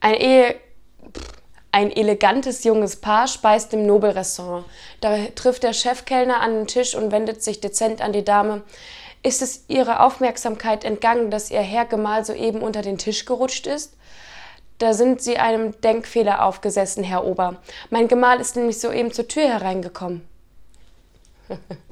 Ein, e ein elegantes junges Paar speist im Nobelrestaurant. Da trifft der Chefkellner an den Tisch und wendet sich dezent an die Dame. Ist es Ihrer Aufmerksamkeit entgangen, dass Ihr Herr Gemahl soeben unter den Tisch gerutscht ist? Da sind Sie einem Denkfehler aufgesessen, Herr Ober. Mein Gemahl ist nämlich soeben zur Tür hereingekommen.